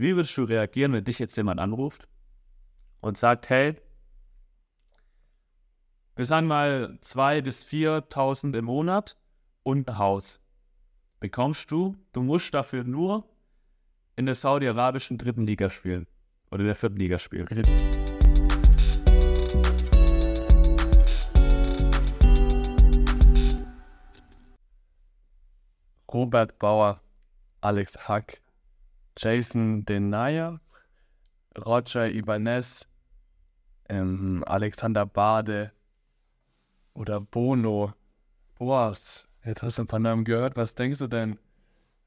wie würdest du reagieren, wenn dich jetzt jemand anruft und sagt, hey, wir sagen mal 2.000 bis 4.000 im Monat und ein Haus. Bekommst du, du musst dafür nur in der saudi-arabischen dritten Liga spielen. Oder in der vierten Liga spielen. Robert Bauer, Alex Hack, Jason Denaya, Roger Ibanez, ähm, Alexander Bade oder Bono. Boas, jetzt hast du ein paar Namen gehört. Was denkst du denn?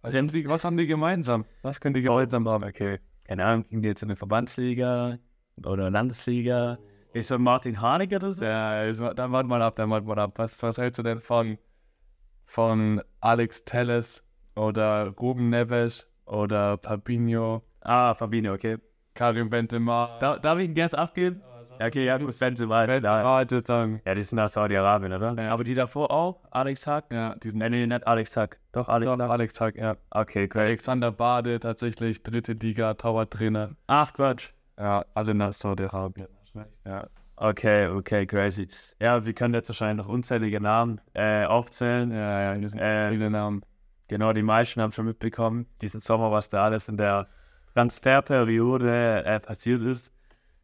Was haben die, was haben die gemeinsam? Was können die gemeinsam haben? Okay. Keine Ahnung, ging die jetzt in der Verbandsliga oder Landesliga? Ist so Martin Haneke oder so? Ja, ist, dann warte mal ab, dann warte mal ab. Was, was hältst du denn von, von Alex Telles oder Ruben Neves oder Fabinho, Ah, Fabinho, okay. Karim Benzema? Da, darf ich ihn gerne abgeben? Okay, ja, gut, Benzema. Ja, Ah, das dann. ja, die sind aus Saudi-Arabien, oder? Ja. Aber die davor auch? Alex Hack? Ja, diesen Nee, nee, nicht Alex Hack. Doch, Alex Doch, Hack. Alex Hack, ja. Okay, great. Alexander Bade, tatsächlich dritte Liga, Torwarttrainer. Ach, Quatsch. Ja, alle nach Saudi-Arabien. Ja. Okay, okay, crazy. Ja, wir können jetzt wahrscheinlich noch unzählige Namen äh, aufzählen. Ja, ja, hier sind Äh, viele Namen. Genau, die meisten haben schon mitbekommen, diesen Sommer, was da alles in der Transferperiode äh, passiert ist.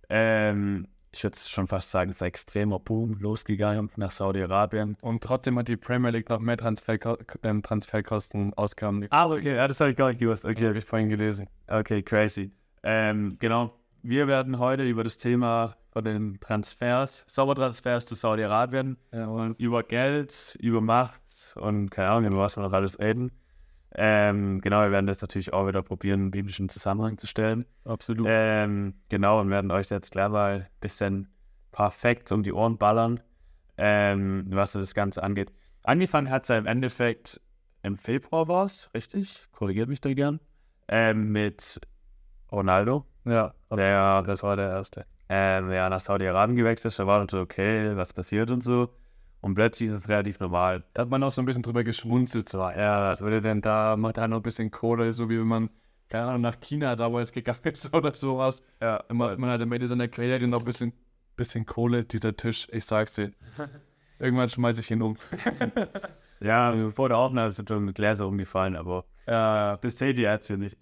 Ähm, ich würde schon fast sagen, es ist ein extremer Boom losgegangen nach Saudi-Arabien. Und trotzdem hat die Premier League noch mehr Transferko ähm, Transferkosten ausgaben. Ah, okay, ja, das habe ich gar nicht gewusst. Okay, habe ich vorhin gelesen. okay, crazy. Ähm, genau, wir werden heute über das Thema von den Transfers, Sommertransfers zu Saudi-Arabien, Ja, über Geld, über Macht und keine Ahnung, über was wir noch alles reden. Ähm, genau, wir werden das natürlich auch wieder probieren, einen biblischen Zusammenhang zu stellen. absolut. Ähm, genau, und werden euch jetzt gleich mal ein bisschen perfekt um die Ohren ballern, ähm, was das Ganze angeht. Angefangen hat es ja im Endeffekt im Februar war es, richtig? Korrigiert mich da gern. Ähm, mit Ronaldo, ja, der das war der erste. ähm, ja, nach Saudi-Arabien gewechselt ist. Da war so, okay, was passiert und so. Und plötzlich ist es relativ normal. Da hat man auch so ein bisschen drüber geschmunzelt. So, ja, was würde denn da, macht er noch ein bisschen Kohle, so wie wenn man, keine Ahnung, nach China damals gegangen ist oder sowas. Ja, Dann macht man halt am Ende seiner Karriere noch ein bisschen, bisschen Kohle, dieser Tisch, ich sag's dir. Irgendwann schmeiß ich ihn um. ja vor der Aufnahme sind schon mit Gläser umgefallen, aber Ja, das seht ihr jetzt hier nicht.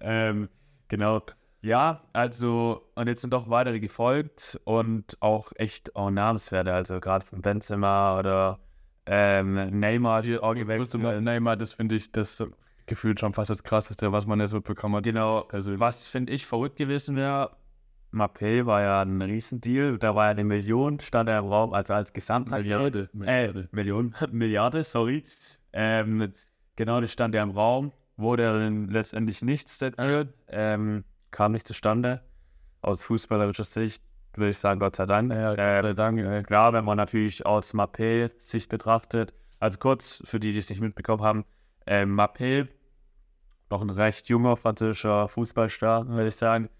ähm, genau. Ja, also, und jetzt sind doch weitere gefolgt und auch echt auch Namenswerte, also gerade von Benzema oder ähm, Neymar, die. Neymar, Neymar, das finde ich, das gefühlt schon fast das krasseste, was man jetzt so bekommen hat. Genau, Persönlich. was finde ich verrückt gewesen wäre, Mappé war ja ein Riesendeal, da war ja eine Million, stand er im Raum, also als Gesamtpaket. Milliarde. Äh, Million, Milliarde, sorry. Ähm, genau, das stand ja im Raum, wurde dann letztendlich nichts ähm, kam nicht zustande. Aus fußballerischer Sicht würde ich sagen, Gott sei Dank. Ja, Äh, Gott sei Dank, ey. Klar, wenn man natürlich aus Mappé-Sicht betrachtet, also kurz für die, die es nicht mitbekommen haben, ähm, Mappé, noch ein recht junger französischer Fußballstar, würde ich sagen,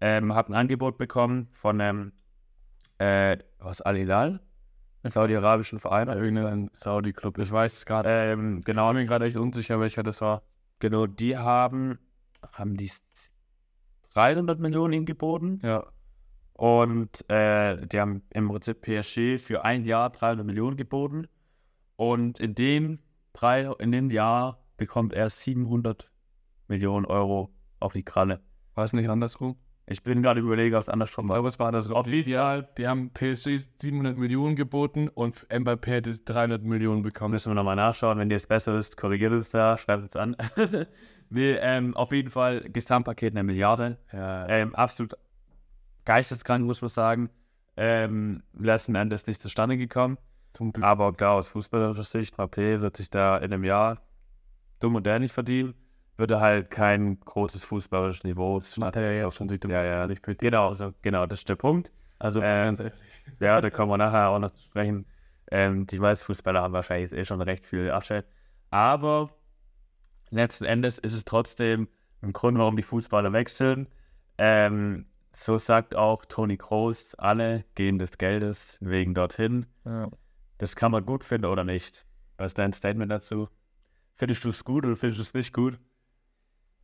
ähm, hat ein Angebot bekommen von einem, äh, was, Al-Hilal, saudi-arabischen Verein. Irgendein Saudi-Club, ich weiß es gerade. Ähm, Ich genau, bin mir gerade echt unsicher, welcher das war. genau, die haben, haben die 300 Millionen ihm geboten Ja, Und äh, die haben im Prinzip PSG für ein Jahr 300 Millionen geboten. Und in dem, drei, in dem Jahr bekommt er 700 Millionen Euro auf die Kralle. war es nicht andersrum? Ich bin gerade überlegen, ob es andersrum Ich war. glaube, es war das. Auf jeden Fall, die haben PSG 700 Millionen geboten und Mbappé hätte 300 Millionen bekommen. Müssen wir nochmal nachschauen. Wenn ihr es besser wisst, korrigiert es da, schreibt es an. nee, ähm, auf jeden Fall Gesamtpaket eine Milliarde. Ja, Ähm, absolut geisteskrank, muss man sagen. Ähm, letzten Endes nicht zustande gekommen. Aber klar, aus fußballerischer Sicht, Mbappé wird sich da in einem Jahr dumm und dämlich verdienen, würde halt kein großes fußballerisches Niveau. Das macht er ja schon. Ja, ja. Nicht bitte. Genau, also, genau, das ist der Punkt. Also, Äh, ganz ehrlich. Ja, da kommen wir nachher auch noch zu sprechen. Ähm, die meisten Fußballer haben wahrscheinlich eh schon recht viel Asche. Aber letzten Endes ist es trotzdem ein Grund, warum die Fußballer wechseln. Ähm, so sagt auch Toni Kroos, alle gehen des Geldes wegen dorthin. Ja. Das kann man gut finden oder nicht. Was ist dein Statement dazu? Findest du es gut oder findest du es nicht gut?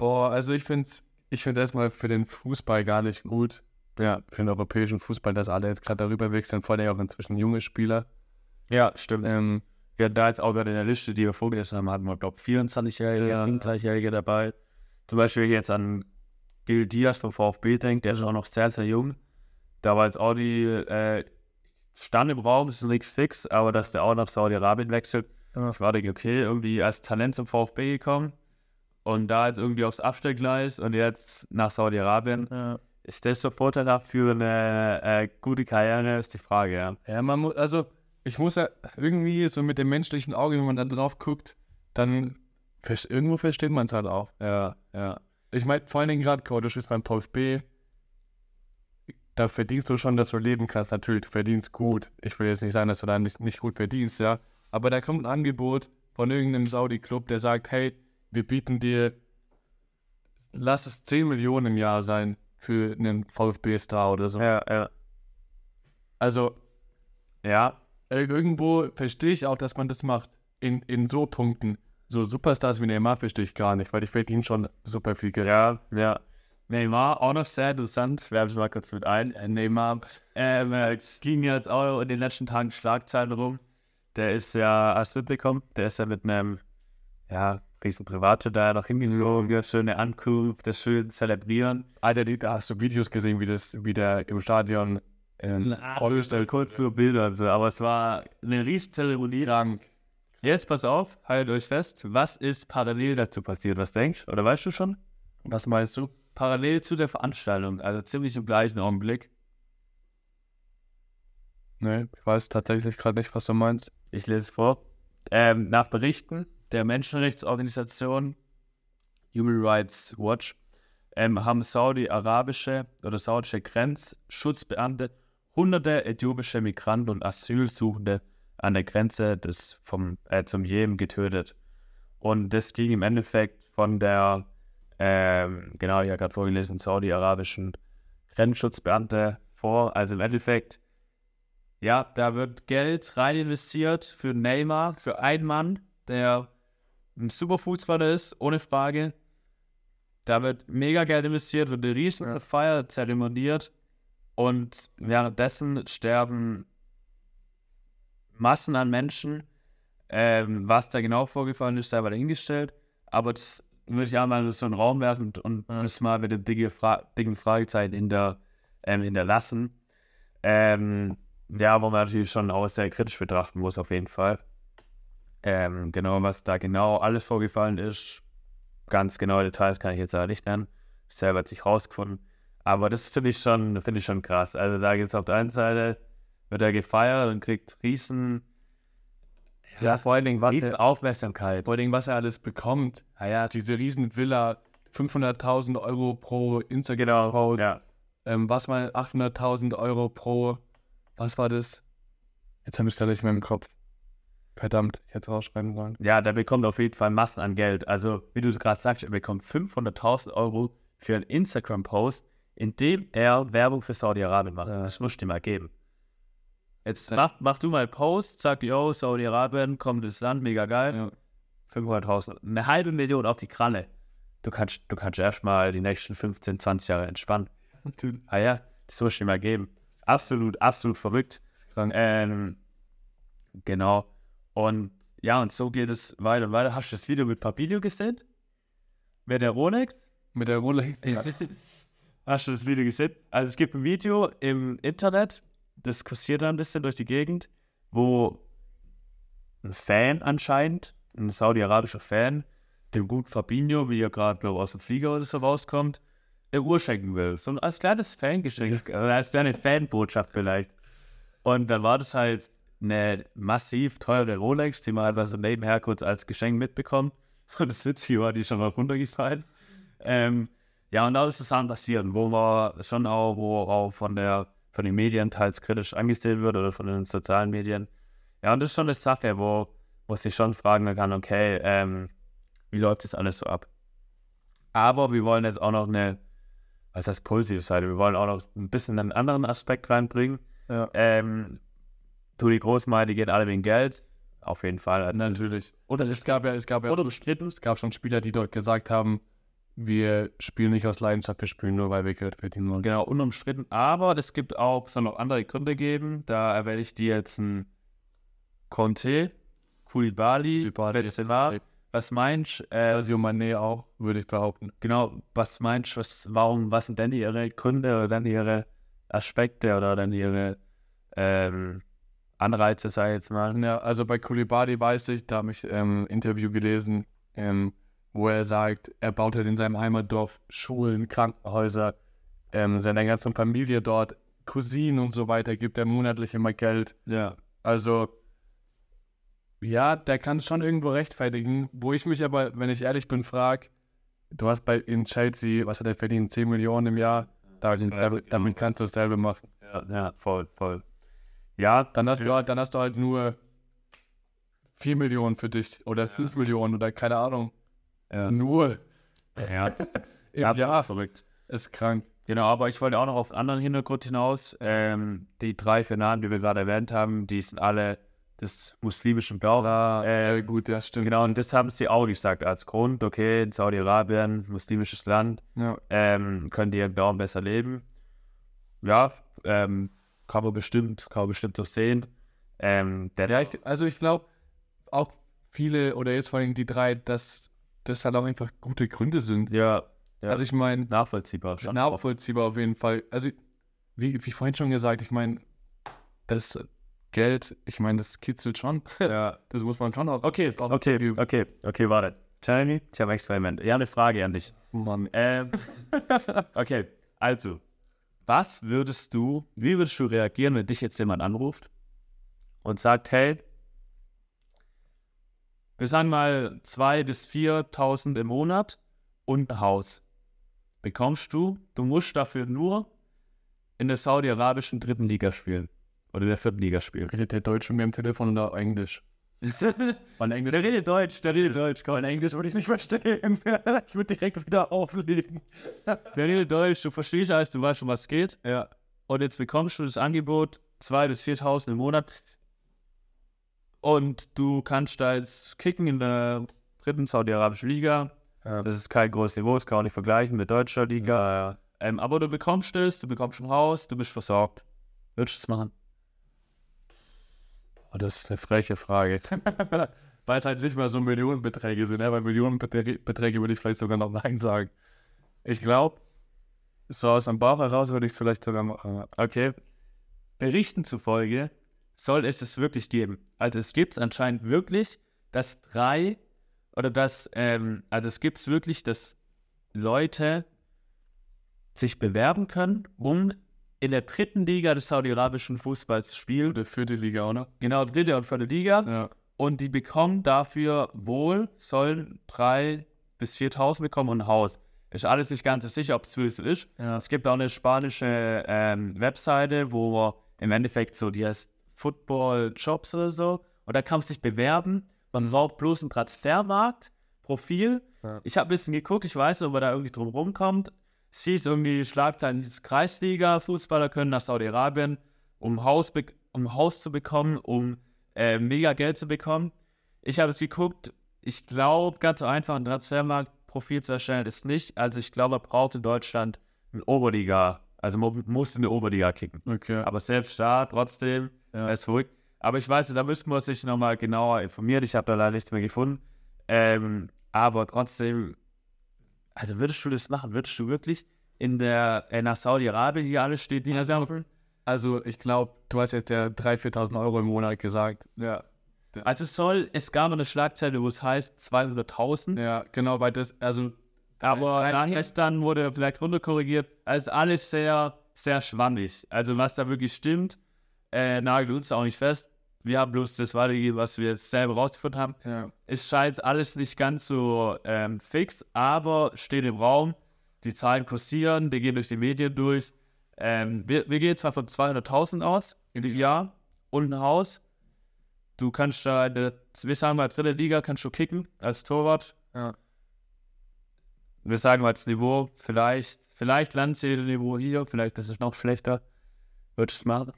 Boah, also ich finde es ich find erstmal für den Fußball gar nicht gut. Ja. Für den europäischen Fußball, dass alle jetzt gerade darüber wechseln, vor allem auch inzwischen junge Spieler. Ja, stimmt. Ähm, Wir hatten da jetzt auch gerade in der Liste, die wir vorgelesen haben, hatten wir, glaube ich, 24-Jährige, Ja. 25-Jährige dabei. Zum Beispiel jetzt an Gil Diaz vom VfB denkt, der ist auch noch sehr, sehr jung. Da war jetzt auch die, äh, stand im Raum, ist nichts fix, aber dass der auch nach Saudi-Arabien wechselt, Ja. ich war denke, okay, irgendwie als Talent zum VfB gekommen und da jetzt irgendwie aufs Abstellgleis und jetzt nach Saudi-Arabien. ja. Ist das so vorteilhaft für eine äh, gute Karriere, ist die Frage, ja. Ja, man muss, also ich muss ja irgendwie so mit dem menschlichen Auge, wenn man da drauf guckt, dann irgendwo versteht man es halt auch. Ja, ja. Ich meine, vor allen Dingen gerade, du bist beim VfB, da verdienst du schon, dass du leben kannst. Natürlich, du verdienst gut. Ich will jetzt nicht sagen, dass du da nicht, nicht gut verdienst, ja. Aber da kommt ein Angebot von irgendeinem Saudi-Club, der sagt, hey, wir bieten dir, lass es 10 Millionen im Jahr sein für einen VfB-Star oder so. Ja, ja. Also Ja, äh, irgendwo verstehe ich auch, dass man das macht. In, in so Punkten. So Superstars wie Neymar verstehe ich gar nicht, weil ich verdiene schon super viel Geld. Ja, ja. Neymar, auch noch sehr interessant, werfe ich mal kurz mit ein. Äh, Neymar, ähm, äh, es ging jetzt auch in den letzten Tagen Schlagzeilen rum. Der ist ja, hast du mitbekommen, der ist ja mit einem, ja, riesen Private da noch hingeflogen, schöne Ankunft, das schön zelebrieren. Alter, da hast du Videos gesehen, wie das, wie der im Stadion äh, Vorgestellt, kurz für Bilder und so, aber es war eine riesen Zeremonie. krank. Jetzt pass auf, haltet euch fest, was ist parallel dazu passiert, was denkst du? Oder weißt du schon? Was meinst du? Parallel zu der Veranstaltung, also ziemlich im gleichen Augenblick. Nee, ich weiß tatsächlich gerade nicht, was du meinst. Ich lese es vor. Ähm, nach Berichten der Menschenrechtsorganisation Human Rights Watch ähm, haben saudi-arabische oder saudische Grenzschutzbeamte hunderte äthiopische Migranten und Asylsuchende an der Grenze des vom, äh, zum Jemen getötet. Und das ging im Endeffekt von der, ähm, genau, ich habe gerade vorgelesen, saudi-arabischen Grenzschutzbeamte vor. Also im Endeffekt ja, da wird Geld rein investiert für Neymar, für einen Mann, der ein super Fußballer ist, ohne Frage. Da wird mega Geld investiert, wird eine riesen Ja. Feier zeremoniert und währenddessen sterben Massen an Menschen. Ähm, was da genau vorgefallen ist, sei mal dahingestellt. Aber das würde ich auch mal in so einen Raum werfen und, und Ja. das mal mit dem dicken, Fra dicken Fragezeichen hinter, ähm, hinterlassen. Ähm, ja, wo man natürlich schon auch sehr kritisch betrachten muss, auf jeden Fall. Ähm, genau, was da genau alles vorgefallen ist, ganz genaue Details kann ich jetzt aber nicht nennen. Ich selber hat sich rausgefunden. Aber das finde ich schon, finde ich schon krass. Also da gibt es auf der einen Seite, wird er gefeiert und kriegt riesen, Ja, vor allen Dingen, was riesen er, Aufmerksamkeit. vor allen Dingen, was er alles bekommt. Ah ja, Diese riesen Villa, 500.000 Euro pro Instagram-Post. ja. Ähm, was mal 800.000 Euro pro, was war das? Jetzt habe ich gerade nicht mehr im Kopf. Verdammt, ich hätte es rausschreiben sollen. Ja, der bekommt auf jeden Fall Massen an Geld. Also, wie du gerade sagst, er bekommt 500.000 Euro für einen Instagram-Post, in dem er Werbung für Saudi-Arabien macht. Ja. Das musst du dir mal geben. Jetzt mach, mach du mal einen Post, sag, yo, Saudi-Arabien, kommt das Land, mega geil. Ja. 500.000, eine halbe Million auf die Kralle. Du kannst, du kannst erstmal die nächsten 15, 20 Jahre entspannen. Ah ja, das musst du dir mal geben. Absolut, absolut verrückt. Krank. Ähm, genau. Und ja, und so geht es weiter und weiter. Hast du das Video mit Papilio gesehen? Mit der Rolex? Mit der Rolex. Ja. Hast du das Video gesehen? Also es gibt ein Video im Internet, das kursiert da ein bisschen durch die Gegend, wo ein Fan anscheinend, ein saudi-arabischer Fan, dem guten Fabinho, wie er gerade glaub, aus dem Flieger oder so rauskommt, eine Uhr schenken will. So ein- als kleines Fangeschenk, oder als kleine Fanbotschaft vielleicht. Und dann war das halt eine massiv teure Rolex, die man halt mal so nebenher kurz als Geschenk mitbekommt. Und das Witzige war, die ist schon mal runtergefallen. Ähm, ja, und da ist es dann passieren, wo man schon auch, wo auch von der von den Medien teils kritisch angesehen wird oder von den sozialen Medien. Ja, und das ist schon eine Sache, wo, wo sich schon fragen kann, okay, ähm, wie läuft das alles so ab? Aber wir wollen jetzt auch noch eine, was heißt positive Seite, wir wollen auch noch ein bisschen einen anderen Aspekt reinbringen. ja. Ähm, tu die Großmeile, die gehen alle wegen Geld. Auf jeden Fall. Also Natürlich. Oder Es gab ja, es gab ja bestritten. es gab schon Spieler, die dort gesagt haben, wir spielen nicht aus Leidenschaft, wir spielen nur, weil wir Geld verdienen wollen. Genau, unumstritten. Aber es gibt auch, soll noch andere Gründe geben. Da erwähne ich dir jetzt ein Conte, Koulibaly, Benzema. Was meinst du? Äh, Sergio Mané auch, würde ich behaupten. genau, was meinst du, was, warum, was sind denn ihre Gründe oder dann ihre Aspekte oder dann ihre ähm, Anreize, sag ich jetzt mal? Ja, also bei Koulibaly weiß ich, da habe ich ähm, ein Interview gelesen, ähm, wo er sagt, er baut halt in seinem Heimatdorf Schulen, Krankenhäuser, ähm, seiner ganzen Familie dort, Cousinen und so weiter, gibt er monatlich immer Geld. Ja. Also, ja, der kann es schon irgendwo rechtfertigen, wo ich mich aber, wenn ich ehrlich bin, frage, du hast bei in Chelsea, was hat er verdient, 10 Millionen im Jahr, da, weiß damit, genau. damit kannst du dasselbe machen. Ja, ja, voll, voll. Ja, Dann hast, du, halt- dann hast du halt nur 4 Millionen für dich oder 5 Millionen oder keine Ahnung. ja, Nur ja, im absolut Jahr. verrückt. Ist krank. Genau, aber ich wollte auch noch auf einen anderen Hintergrund hinaus. Ähm, die drei, vier Namen, die wir gerade erwähnt haben, die sind alle des muslimischen Glaubens. Ja, Äh, äh, gut, ja, stimmt. Genau, und das haben sie auch gesagt als Grund. Okay, in Saudi-Arabien, muslimisches Land, Ja. ähm, können die ihren Glauben besser leben. Ja, ähm, kann man bestimmt, kann man bestimmt so sehen. Ähm, Ja, ich, also ich glaube auch viele oder jetzt vor allem die drei, dass das halt auch einfach gute Gründe sind. ja, ja, Also ich meine, nachvollziehbar. Schon. nachvollziehbar auf jeden Fall. Also wie, wie vorhin schon gesagt, ich meine, das Geld, ich meine, das kitzelt schon. Ja. Das muss man schon auch. Okay, okay, okay, okay, warte. Jeremy, ich habe ein Experiment. Ja, eine Frage an dich. Mann. Ähm, okay, also, was würdest du, wie würdest du reagieren, wenn dich jetzt jemand anruft und sagt, hey, wir sagen mal 2.000 bis 4.000 im Monat und ein Haus. Bekommst du, du musst dafür nur in der saudi-arabischen dritten Liga spielen. Oder in der vierten Liga spielen. Redet der Deutsche mir am Telefon oder Englisch? Weil Englisch. Der redet Deutsch, der redet Deutsch. Komm, Englisch würde ich nicht verstehen. ich würde direkt wieder auflegen. Der redet Deutsch, du verstehst alles, du weißt schon, was geht. Ja. Und jetzt bekommst du das Angebot 2.000 bis 4.000 im Monat. Und du kannst da jetzt kicken in der dritten saudi-arabischen Liga. Ja. Das ist kein großes Niveau, das kann man nicht vergleichen mit deutscher Liga. Ähm, aber du bekommst es, du bekommst ein Haus, du bist versorgt. Würdest du es machen? Oh, das ist eine freche Frage. Weil es halt nicht mal so Millionenbeträge sind. Ne? Bei Millionenbeträge Beträge würde ich vielleicht sogar noch Nein sagen. Ich glaube, so aus dem Bauch heraus würde ich es vielleicht sogar machen. Okay. Berichten zufolge soll es es wirklich geben. Also es gibt es anscheinend wirklich, dass drei oder dass, ähm, also es gibt es wirklich, dass Leute sich bewerben können, um in der dritten Liga des saudi-arabischen Fußballs spielen. Oder vierte Liga, oder? Genau, dritte und vierte Liga. Ja. Und die bekommen dafür wohl, sollen drei bis 4.000 bekommen und ein Haus. Ist alles nicht ganz so sicher, ob es so ist. Ja. Es gibt auch eine spanische ähm, Webseite, wo im Endeffekt so, die heißt Football Jobs oder so. Und da kann man sich bewerben. Man braucht bloß ein Transfermarkt, Profil. Ja. Ich habe ein bisschen geguckt, ich weiß nicht, ob man da irgendwie drum rumkommt. Hieß irgendwie Schlagzeilen, dieses Kreisliga-Fußballer können nach Saudi-Arabien, um Haus, um Haus zu bekommen, um äh, mega Geld zu bekommen. Ich habe es geguckt, ich glaube, ganz so einfach ein Transfermarktprofil zu erstellen ist nicht. Also ich glaube, man braucht in Deutschland ein Oberliga, also man muss in der Oberliga kicken. Okay. Aber selbst da, trotzdem, Ja. er ist verrückt. Aber ich weiß, nicht, da müsste man sich nochmal genauer informieren. Ich habe da leider nichts mehr gefunden. Ähm, aber trotzdem, also würdest du das machen? Würdest du wirklich in der, äh, nach Saudi-Arabien hier alles steht, die Also- Also, ich glaube, du hast jetzt ja 3.000, 4.000 Euro im Monat gesagt. Ja. Also es soll, es gab eine Schlagzeile, wo es heißt 200.000. Ja, genau, weil das, also, Aber ist dann wurde vielleicht runterkorrigiert. Also alles sehr, sehr schwammig. Also was da wirklich stimmt, äh, nagelt uns auch nicht fest. Wir haben bloß das weitergegeben, was wir jetzt selber rausgefunden haben. ja. Es scheint alles nicht ganz so ähm, fix, aber steht im Raum. Die Zahlen kursieren, die gehen durch die Medien durch. Ähm, wir, wir gehen zwar von 200.000 aus im Jahr und ein Haus. Du kannst da in der, wir sagen mal, dritte Liga kannst du kicken als Torwart. Ja. Wir sagen mal als Niveau, vielleicht, vielleicht Landseele-Niveau hier, vielleicht ist es noch schlechter. Würdest du es machen?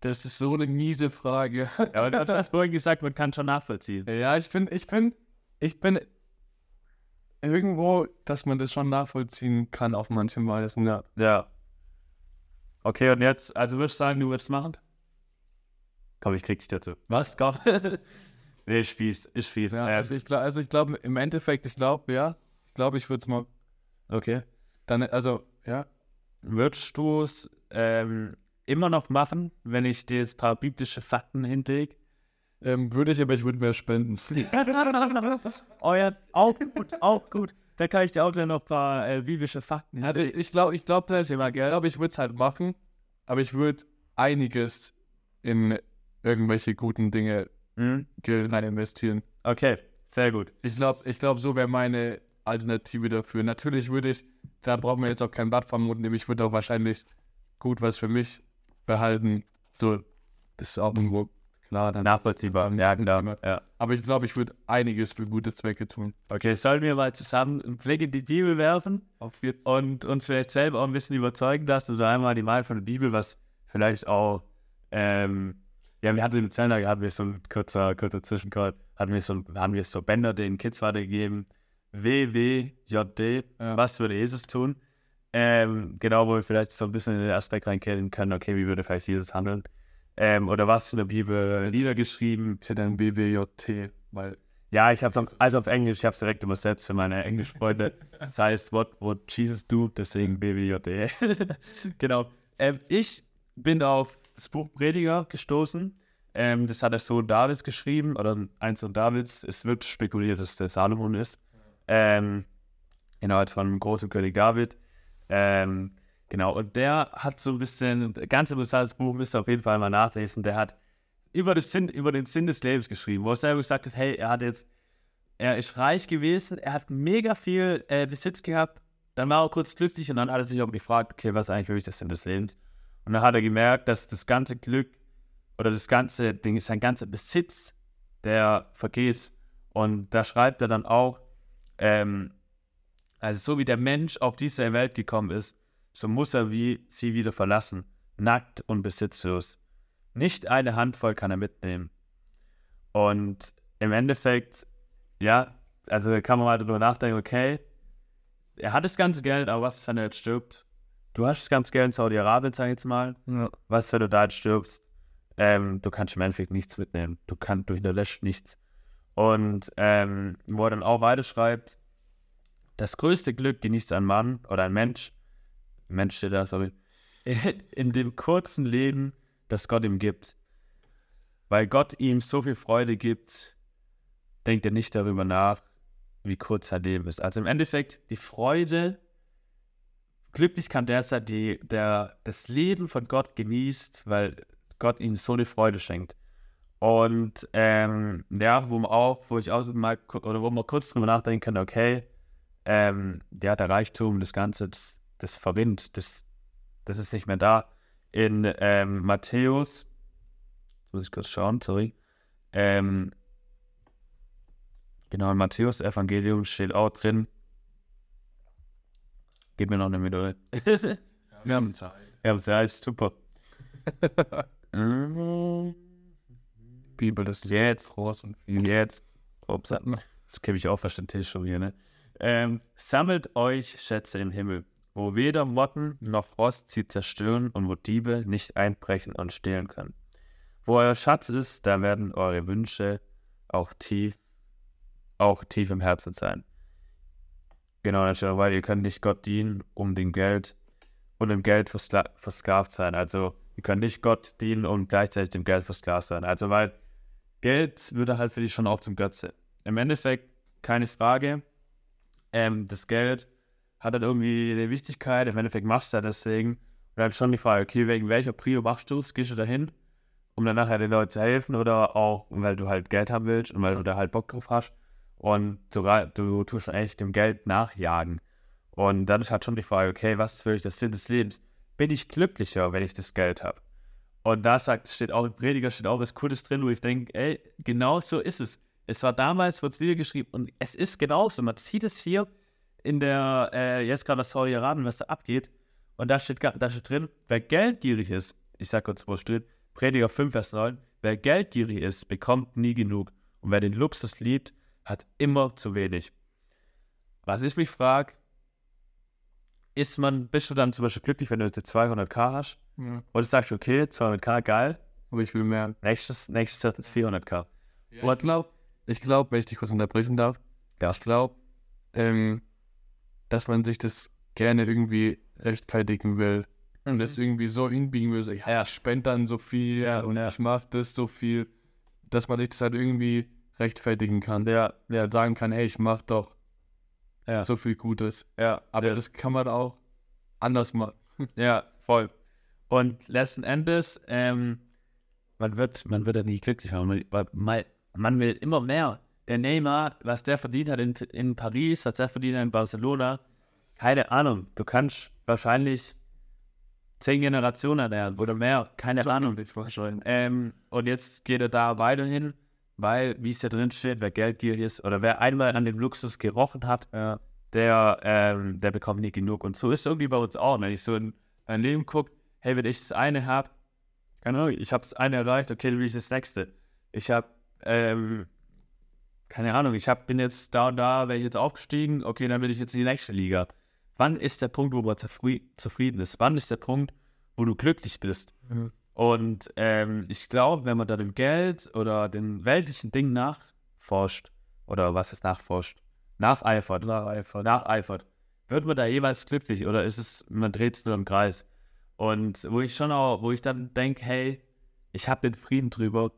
Das ist so eine miese Frage. Ja, aber du hast vorhin gesagt, man kann schon nachvollziehen. ja, ich finde, ich finde, ich bin irgendwo, dass man das schon nachvollziehen kann auf manchen Weisen, ja. Ja. Okay, und jetzt, also würdest du sagen, du würdest machen? Komm, ich krieg dich dazu. Was? Komm. nee, ich fies, ich fies. ja Ja, also ich, also ich glaube, im Endeffekt, ich glaube, ja, ich glaube, ich würde es mal okay. dann, also, ja, Würdest du es ähm, immer noch machen, wenn ich dir jetzt ein paar biblische Fakten hinlege? ähm, würde ich, aber ich würde mehr spenden. ja, auch gut, auch gut. Da kann ich dir auch gleich noch ein paar äh, biblische Fakten Also ich glaube, ich glaube halt, ich glaube, ich würde es halt machen, aber ich würde einiges in irgendwelche guten Dinge Mhm. rein investieren. Okay, sehr gut. Ich glaube, ich glaube, so wäre meine Alternative dafür. Natürlich würde ich, da brauchen wir jetzt auch kein Blatt nehmen, ich würde auch wahrscheinlich gut was für mich behalten. So, das ist auch irgendwo klar. Dann Nachvollziehbar. Ja, klar. Ja. Aber ich glaube, ich würde einiges für gute Zwecke tun. Okay, sollen wir mal zusammen einen Blick in die Bibel werfen und uns vielleicht selber auch ein bisschen überzeugen lassen oder einmal die Meinung von der Bibel, was vielleicht auch, ähm, ja, wir hatten in Luzern, hatten wir so ein kurzer, kurzer Zwischencall, hatten wir so, haben wir so Bänder den Kids weitergegeben. WWJD, Ja. was würde Jesus tun? Ähm, genau, wo wir vielleicht so ein bisschen in den Aspekt reinkellen können, okay, wie würde vielleicht Jesus handeln? Ähm, oder was in der Bibel niedergeschrieben? Ein BWJT, weil Ja, ich habe es also auf Englisch, ich habe es direkt übersetzt für meine Englischfreunde. Das heißt, what would Jesus do? Deswegen BWJD. genau. Ähm, ich bin auf das Buch Prediger gestoßen. Ähm, das hat der Sohn Davids geschrieben, oder ein Sohn Davids. Es wird spekuliert, dass der Salomon ist. Ähm, genau, als von dem großen König David. Ähm, genau, und der hat so ein bisschen, ganz interessantes Buch, müsst ihr auf jeden Fall mal nachlesen. Der hat über, das Sinn, über den Sinn des Lebens geschrieben, wo er selber gesagt hat, hey, er hat jetzt, er ist reich gewesen, er hat mega viel äh, Besitz gehabt, dann war er kurz glücklich und dann hat er sich auch gefragt, okay, was ist eigentlich wirklich der Sinn des Lebens? Und dann hat er gemerkt, dass das ganze Glück oder das ganze Ding, sein ganzer Besitz, der vergeht. Und da schreibt er dann auch, ähm, also so wie der Mensch auf diese Welt gekommen ist, so muss er wie sie wieder verlassen, nackt und besitzlos. Nicht eine Handvoll kann er mitnehmen. Und im Endeffekt, ja, also kann man mal darüber nachdenken, okay, er hat das ganze Geld, aber was ist, wenn er jetzt stirbt? Du hast das ganze Geld in Saudi-Arabien, sag ich jetzt mal. ja. Was, wenn du da jetzt stirbst? Ähm, du kannst im Endeffekt nichts mitnehmen. Du, kann, du hinterlässt nichts. Und ähm, wo er dann auch weiter schreibt, das größte Glück genießt ein Mann oder ein Mensch, Mensch steht da, sorry, in dem kurzen Leben, das Gott ihm gibt. Weil Gott ihm so viel Freude gibt, denkt er nicht darüber nach, wie kurz sein Leben ist. Also im Endeffekt, die Freude, glücklich kann der sein, der das Leben von Gott genießt, weil Gott ihm so eine Freude schenkt. Und ähm, ja, wo man auch, wo ich auch mal, oder wo man kurz drüber nachdenken kann, okay, ähm, ja, der Reichtum, das Ganze, das, das verrinnt, das, das ist nicht mehr da. In ähm, Matthäus, jetzt muss ich kurz schauen, sorry, ähm, genau, in Matthäus Evangelium steht auch drin, gib mir noch eine Minute. Wir haben Zeit. ja, sehr ist super. Bibel, das ist Jetzt, groß und viel. jetzt, ups, das gebe ich auch fast den Tisch schon hier, ne? Ähm, sammelt euch Schätze im Himmel, wo weder Motten noch Frost sie zerstören und wo Diebe nicht einbrechen und stehlen können. Wo euer Schatz ist, da werden eure Wünsche auch tief, auch tief im Herzen sein. Genau, auch, weil ihr könnt nicht Gott dienen, um dem Geld und dem Geld verskla versklavt sein. Also, ihr könnt nicht Gott dienen und gleichzeitig dem Geld versklavt sein. Also, weil Geld würde halt für dich schon auch zum Götze. Im Endeffekt, keine Frage, ähm, das Geld hat dann irgendwie eine Wichtigkeit, im Endeffekt machst du ja deswegen. Und dann schon die Frage, okay, wegen welcher Prio machst du es? Gehst du dahin, um dann nachher den Leuten zu helfen oder auch, weil du halt Geld haben willst und weil du da halt Bock drauf hast und du, du tust schon echt dem Geld nachjagen. Und dann ist halt schon die Frage, okay, was ist wirklich der Sinn des Lebens? Bin ich glücklicher, wenn ich das Geld habe? Und da sagt, steht auch im Prediger, steht auch was Cooles drin, wo ich denke, ey, genau so ist es. Es war damals, wurde es niedergeschrieben und es ist genauso. Man sieht es hier in der, äh, jetzt gerade das Saudi-Arabien, was da abgeht. Und da steht, da steht drin, wer geldgierig ist, ich sag kurz, wo es steht, Prediger 5, Vers 9, wer geldgierig ist, bekommt nie genug. Und wer den Luxus liebt, hat immer zu wenig. Was ich mich frage, ist man, bist du dann zum Beispiel glücklich, wenn du jetzt 200k hast? Ja. Oder sagst du, okay, 200k, geil, Aber ich will mehr. nächstes, nächstes Jahr ist 400k. ich glaube, ich glaub, wenn ich dich kurz unterbrechen darf, Ja. ich glaube, ähm, dass man sich das gerne irgendwie rechtfertigen will. Und das irgendwie so hinbiegen will, so, ja, Ja. ich spende dann so viel Ja, und ja. ich mache das so viel, dass man sich das halt irgendwie rechtfertigen kann. Ja, Ja, sagen kann, hey, ich mache doch ja, so viel Gutes. ja. Aber ja. das kann man auch anders machen. Ja, voll. Und letzten Endes, ähm, man wird, man wird ja nie glücklich haben, weil man, man will immer mehr. Der Neymar, was der verdient hat in, in Paris, was der verdient hat in Barcelona, keine Ahnung. Du kannst wahrscheinlich zehn Generationen ernähren oder mehr, keine Ahnung. Ähm, und jetzt geht er da weiterhin, weil, wie es da drin steht, wer geldgierig ist oder wer einmal an dem Luxus gerochen hat, Ja. der, ähm, der bekommt nie genug. Und so ist es irgendwie bei uns auch. Wenn ich so in mein Leben gucke, hey, wenn ich das eine habe, keine Ahnung, ich habe das eine erreicht, okay, dann will ich das nächste. Ich habe, ähm, keine Ahnung, ich hab, bin jetzt da und da, wäre ich jetzt aufgestiegen, okay, dann will ich jetzt in die nächste Liga. Wann ist der Punkt, wo man zufri zufrieden ist? Wann ist der Punkt, wo du glücklich bist? Mhm. Und ähm, ich glaube, wenn man da dem Geld oder den weltlichen Dingen nachforscht, oder was ist nachforscht, nacheifert, Nacheifert. nacheifert, wird man da jeweils glücklich oder ist es, man dreht es nur im Kreis? Und wo ich schon auch, wo ich dann denke, hey, ich habe den Frieden drüber,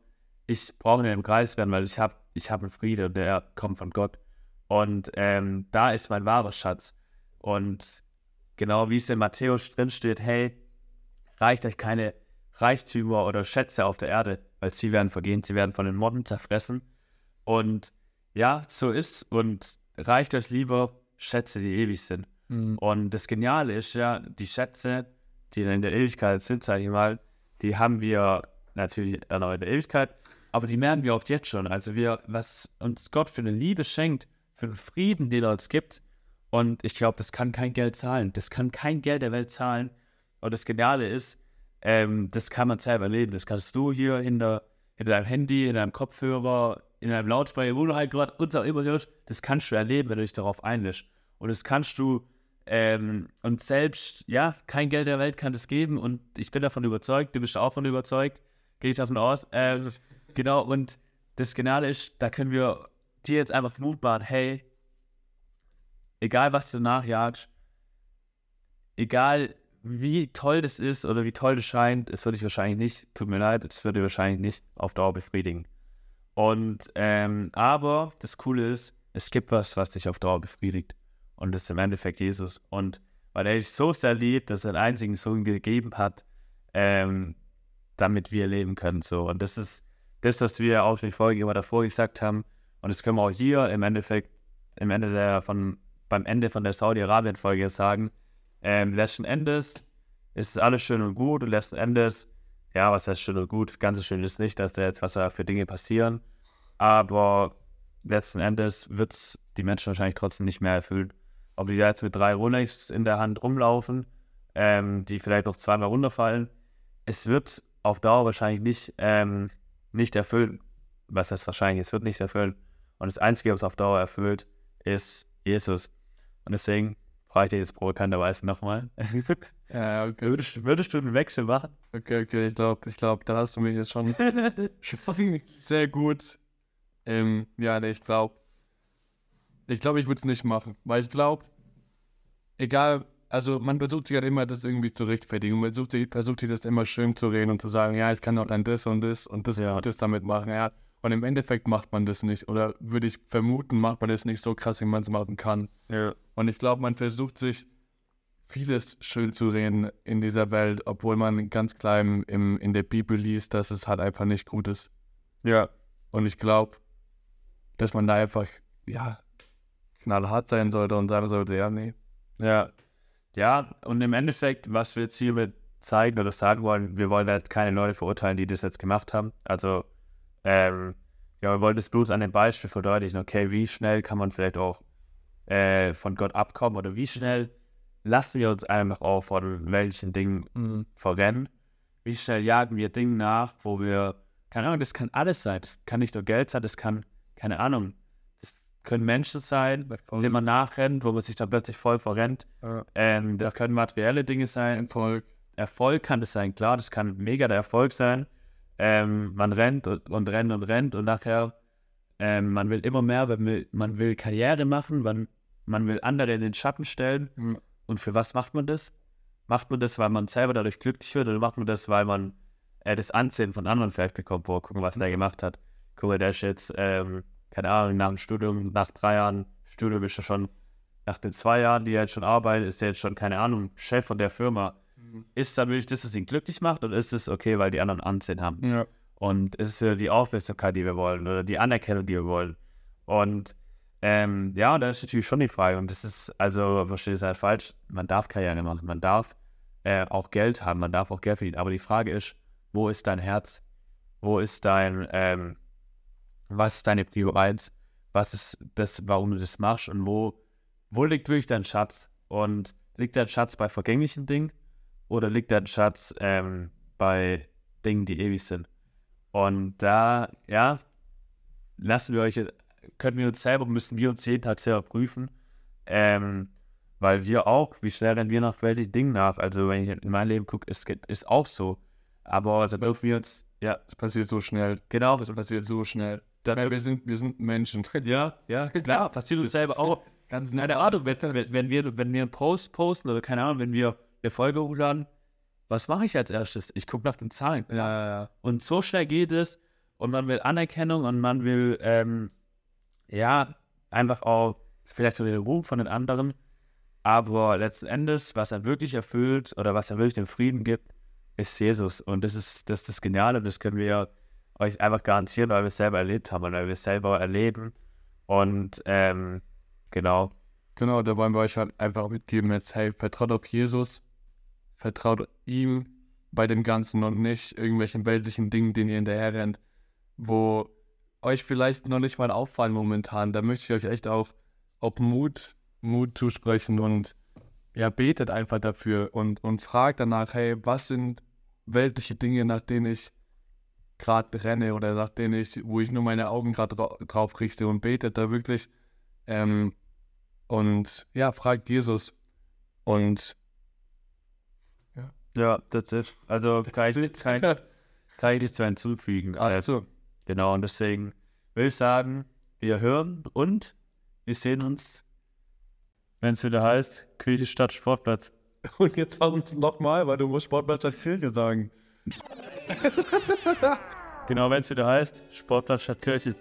ich brauche nicht im Kreis werden, weil ich habe ich hab einen Frieden und der kommt von Gott. Und ähm, da ist mein wahrer Schatz. Und genau wie es in Matthäus drin steht, hey, reicht euch keine Reichtümer oder Schätze auf der Erde, weil sie werden vergehen, sie werden von den Motten zerfressen. Und ja, so ist und reicht euch lieber Schätze, die ewig sind. Mhm. Und das Geniale ist ja, die Schätze, die in der Ewigkeit sind, sage ich mal, die haben wir natürlich auch in der Ewigkeit, aber die merken wir auch jetzt schon. Also wir, was uns Gott für eine Liebe schenkt, für den Frieden, den er uns gibt. Und ich glaube, das kann kein Geld zahlen. Das kann kein Geld der Welt zahlen. Und das Geniale ist, ähm, das kann man selber erleben. Das kannst du hier hinter, hinter deinem Handy, in deinem Kopfhörer, in deinem Lautsprecher, wo du halt gerade uns auch immer hörst, das kannst du erleben, wenn du dich darauf einlässt. Und das kannst du, ähm, und selbst, ja, kein Geld der Welt kann das geben. Und ich bin davon überzeugt, du bist auch davon überzeugt, gehe ich davon aus. Ähm, genau, und das Geniale ist, da können wir dir jetzt einfach Mut hey, egal was du nachjagst, egal wie toll das ist oder wie toll das scheint, es wird dich wahrscheinlich nicht, tut mir leid, es dich wahrscheinlich nicht auf Dauer befriedigen. Und, ähm, aber das Coole ist, es gibt was, was dich auf Dauer befriedigt. Und das ist im Endeffekt Jesus. Und weil er dich so sehr liebt, dass er einen einzigen Sohn gegeben hat, ähm, damit wir leben können. So. Und das ist das, was wir auch in der Folge immer davor gesagt haben. Und das können wir auch hier im Endeffekt, im Ende der von, beim Ende von der Saudi-Arabien-Folge sagen. Ähm, letzten Endes ist alles schön und gut und letzten Endes, ja, was heißt schön und gut? Ganz schön ist nicht, dass da jetzt was da für Dinge passieren. Aber letzten Endes wird es die Menschen wahrscheinlich trotzdem nicht mehr erfüllen. Ob die da jetzt mit drei Rolex in der Hand rumlaufen, ähm, die vielleicht noch zweimal runterfallen, es wird auf Dauer wahrscheinlich nicht, ähm, nicht erfüllen. Was heißt wahrscheinlich? Es wird nicht erfüllen. Und das Einzige, was auf Dauer erfüllt, ist Jesus. Und deswegen frage ich dich jetzt provokanterweise nochmal. Ja, okay. würdest, würdest du einen Wechsel machen? Okay, okay, ich glaube, ich glaub, da hast du mich jetzt schon sehr gut. Ähm, ja, nee, ich glaube, ich glaube, ich würde es nicht machen, weil ich glaube, egal, also man versucht sich halt immer, das irgendwie zu rechtfertigen. Man versucht sich, versucht sich das immer schön zu reden und zu sagen, ja, ich kann auch dann das und das und das Ja. und das damit machen, ja. Und im Endeffekt macht man das nicht. Oder würde ich vermuten, macht man das nicht so krass, wie man es machen kann. Ja. Und ich glaube, man versucht sich vieles schön zu reden in dieser Welt, obwohl man ganz klar im, im, in der Bibel liest, dass es halt einfach nicht gut ist. Ja. Und ich glaube, dass man da einfach, ja, knallhart sein sollte und sagen sollte, ja, nee. Ja. Ja, und im Endeffekt, was wir jetzt hiermit zeigen oder sagen wollen, wir wollen halt keine Leute verurteilen, die das jetzt gemacht haben. Also, ähm, ja, wir wollen das bloß an dem Beispiel verdeutlichen, okay, wie schnell kann man vielleicht auch äh, von Gott abkommen oder wie schnell lassen wir uns einfach auch von welchen Dingen Mhm. verrennen? Wie schnell jagen wir Dingen nach, wo wir, keine Ahnung, das kann alles sein. Das kann nicht nur Geld sein, das kann, keine Ahnung, können Menschen sein, denen man nachrennt, wo man sich dann plötzlich voll verrennt. Ja. Ähm, das können materielle Dinge sein. Erfolg. Erfolg kann das sein, klar, das kann mega der Erfolg sein. Ähm, man rennt und, und rennt und rennt und nachher, ähm, man will immer mehr, man will, man will Karriere machen, man, man will andere in den Schatten stellen. Ja. Und für was macht man das? Macht man das, weil man selber dadurch glücklich wird oder macht man das, weil man äh, das Ansehen von anderen vielleicht bekommt, boah, gucken, was der gemacht hat. Guck mal, der ist jetzt, ähm, keine Ahnung, nach dem Studium, nach drei Jahren Studium ist er schon, nach den zwei Jahren, die er jetzt schon arbeitet, ist er jetzt schon, keine Ahnung, Chef von der Firma. Ist dann wirklich das, was ihn glücklich macht oder ist es okay, weil die anderen Ansehen haben? Ja. Und es ist ja die Aufmerksamkeit, die wir wollen oder die Anerkennung, die wir wollen. Und ähm, ja, da ist natürlich schon die Frage. Und das ist, also, verstehe es halt falsch, man darf Karriere machen, man darf äh, auch Geld haben, man darf auch Geld verdienen. Aber die Frage ist, wo ist dein Herz? Wo ist dein, ähm, was ist deine Prio 1? Was ist das, warum du das machst? Und wo, wo liegt wirklich dein Schatz? Und liegt dein Schatz bei vergänglichen Dingen? Oder liegt dein Schatz ähm, bei Dingen, die ewig sind? Und da, ja, lassen wir euch, können wir uns selber, müssen wir uns jeden Tag selber prüfen. Ähm, weil wir auch, wie schnell rennen wir nach welchen Dingen nach? Also, wenn ich in mein Leben gucke, ist, ist auch so. Aber da dürfen wir uns, ja, Es passiert so schnell. genau, Es passiert so schnell. da, Weil wir sind, wir sind Menschen. ja, ja, klar, passiert uns selber auch. Ganz Keine Ahnung, wenn, wenn, wenn, wir, wenn wir einen Post posten oder keine Ahnung, wenn wir eine Folge hochladen, was mache ich als erstes? Ich gucke nach den Zahlen. Ja, ja, ja. Und so schnell geht es und man will Anerkennung und man will, ähm, ja, einfach auch vielleicht so den Ruhm von den anderen. Aber letzten Endes, was er wirklich erfüllt oder was er wirklich den Frieden gibt, ist Jesus. Und das ist das, ist das Geniale das können wir euch einfach garantieren, weil wir es selber erlebt haben und weil wir es selber erleben. Und ähm, genau, Genau, da wollen wir euch halt einfach mitgeben, jetzt, hey, vertraut auf Jesus, vertraut ihm bei dem Ganzen und nicht irgendwelchen weltlichen Dingen, denen ihr hinterher rennt, wo euch vielleicht noch nicht mal auffallen momentan. Da möchte ich euch echt auch, auch Mut, Mut zusprechen und ja, betet einfach dafür und, und fragt danach, hey, was sind weltliche Dinge, nach denen ich gerade renne oder nach denen ich, wo ich nur meine Augen gerade dra drauf richte und betet da wirklich ähm, und ja, fragt Jesus. Und ja, that's it. Also kann ich, kann, kann ich nichts mehr hinzufügen. Also, also, Genau, und deswegen will ich sagen, wir hören und wir sehen uns, wenn es wieder heißt, Kirche statt Sportplatz. und jetzt wir es nochmal, weil du musst Sportplatz statt Kirche sagen. Genau, wenn es wieder heißt, Sportplatz statt Kirche.